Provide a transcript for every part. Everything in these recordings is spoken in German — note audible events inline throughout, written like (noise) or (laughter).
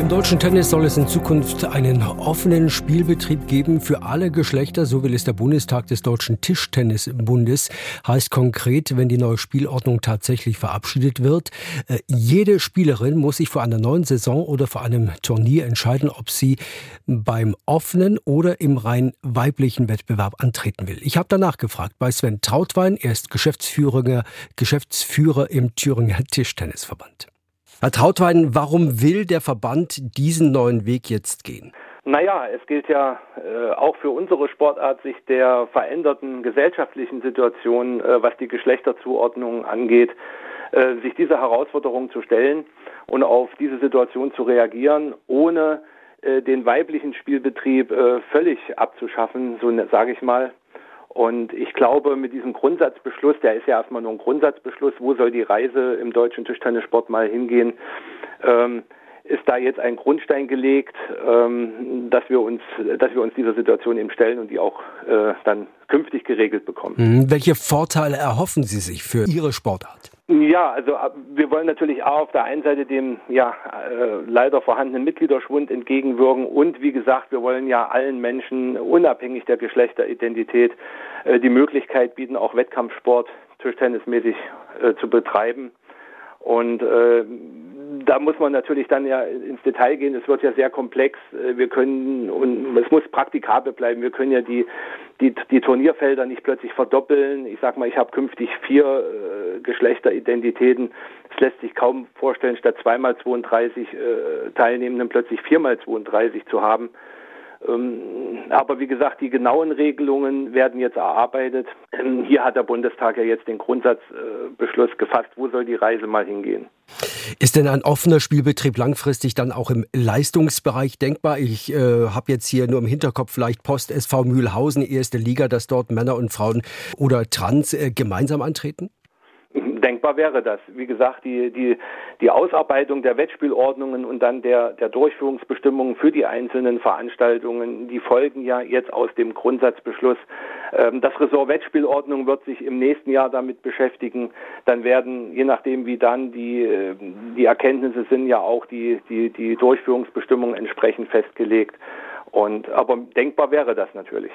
Im deutschen Tennis soll es in Zukunft einen offenen Spielbetrieb geben für alle Geschlechter, so will es der Bundestag des Deutschen Tischtennisbundes. Heißt konkret, wenn die neue Spielordnung tatsächlich verabschiedet wird, äh, jede Spielerin muss sich vor einer neuen Saison oder vor einem Turnier entscheiden, ob sie beim offenen oder im rein weiblichen Wettbewerb antreten will. Ich habe danach gefragt bei Sven Trautwein, er ist Geschäftsführer, Geschäftsführer im Thüringer Tischtennisverband. Herr Trautwein, warum will der Verband diesen neuen Weg jetzt gehen? Naja, es gilt ja äh, auch für unsere Sportart, sich der veränderten gesellschaftlichen Situation, äh, was die Geschlechterzuordnung angeht, äh, sich dieser Herausforderung zu stellen und auf diese Situation zu reagieren, ohne äh, den weiblichen Spielbetrieb äh, völlig abzuschaffen, so ne, sage ich mal. Und ich glaube, mit diesem Grundsatzbeschluss, der ist ja erstmal nur ein Grundsatzbeschluss, wo soll die Reise im deutschen Tischtennissport mal hingehen, ähm, ist da jetzt ein Grundstein gelegt, ähm, dass wir uns, dass wir uns dieser Situation eben stellen und die auch äh, dann künftig geregelt bekommen. Mhm. Welche Vorteile erhoffen Sie sich für Ihre Sportart? Ja, also äh, wir wollen natürlich auch auf der einen Seite dem ja äh, leider vorhandenen Mitgliederschwund entgegenwirken und wie gesagt, wir wollen ja allen Menschen unabhängig der Geschlechteridentität äh, die Möglichkeit bieten, auch Wettkampfsport Tischtennismäßig äh, zu betreiben. Und äh, da muss man natürlich dann ja ins Detail gehen. Es wird ja sehr komplex. Äh, wir können und es muss praktikabel bleiben. Wir können ja die die, die Turnierfelder nicht plötzlich verdoppeln. Ich sag mal, ich habe künftig vier äh, Geschlechteridentitäten. Es lässt sich kaum vorstellen, statt zweimal 32 äh, Teilnehmenden plötzlich viermal 32 zu haben. Ähm, aber wie gesagt, die genauen Regelungen werden jetzt erarbeitet. Ähm, hier hat der Bundestag ja jetzt den Grundsatzbeschluss gefasst, wo soll die Reise mal hingehen. Ist denn ein offener Spielbetrieb langfristig dann auch im Leistungsbereich denkbar? Ich äh, habe jetzt hier nur im Hinterkopf vielleicht Post SV Mühlhausen, erste Liga, dass dort Männer und Frauen oder Trans äh, gemeinsam antreten? Denkbar wäre das. Wie gesagt, die, die, die Ausarbeitung der Wettspielordnungen und dann der, der Durchführungsbestimmungen für die einzelnen Veranstaltungen, die folgen ja jetzt aus dem Grundsatzbeschluss. Ähm, das Ressort Wettspielordnung wird sich im nächsten Jahr damit beschäftigen. Dann werden, je nachdem wie dann die, äh, die Erkenntnisse sind, ja auch die, die, die Durchführungsbestimmungen entsprechend festgelegt. Und, aber denkbar wäre das natürlich.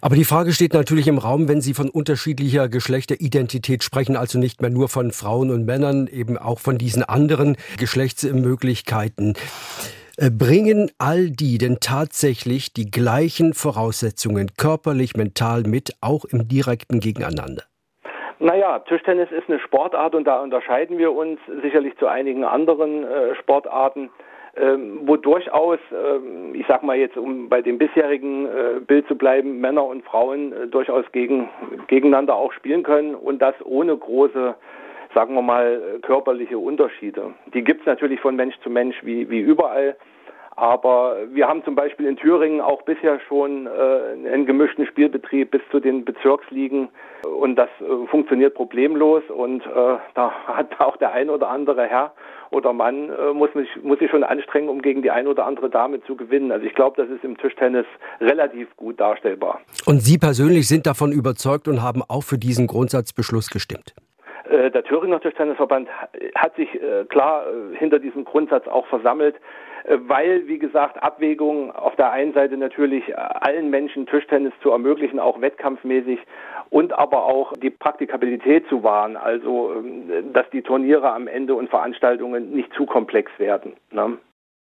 Aber die Frage steht natürlich im Raum, wenn Sie von unterschiedlicher Geschlechteridentität sprechen, also nicht mehr nur von Frauen und Männern, eben auch von diesen anderen Geschlechtsmöglichkeiten. Äh, bringen all die denn tatsächlich die gleichen Voraussetzungen körperlich, mental mit, auch im direkten Gegeneinander? Naja, Tischtennis ist eine Sportart und da unterscheiden wir uns sicherlich zu einigen anderen äh, Sportarten ähm, wo durchaus, ähm, ich sag mal jetzt, um bei dem bisherigen äh, Bild zu bleiben, Männer und Frauen äh, durchaus gegen, gegeneinander auch spielen können und das ohne große, sagen wir mal, körperliche Unterschiede. Die gibt es natürlich von Mensch zu Mensch wie, wie überall. Aber wir haben zum Beispiel in Thüringen auch bisher schon äh, einen gemischten Spielbetrieb bis zu den Bezirksligen und das äh, funktioniert problemlos und äh, da hat (laughs) auch der ein oder andere Herr oder Mann äh, muss, mich, muss sich schon anstrengen, um gegen die ein oder andere Dame zu gewinnen. Also ich glaube, das ist im Tischtennis relativ gut darstellbar. Und Sie persönlich sind davon überzeugt und haben auch für diesen Grundsatzbeschluss gestimmt? Äh, der Thüringer Tischtennisverband hat sich äh, klar hinter diesem Grundsatz auch versammelt. Äh, weil, wie gesagt, Abwägung auf der einen Seite natürlich äh, allen Menschen Tischtennis zu ermöglichen, auch wettkampfmäßig, und aber auch die Praktikabilität zu wahren, also ähm, dass die Turniere am Ende und Veranstaltungen nicht zu komplex werden. Ne?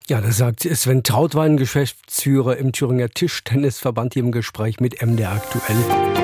Ja, das sagt Sven Trautwein, Geschäftsführer im Thüringer Tischtennisverband hier im Gespräch mit MDR aktuell.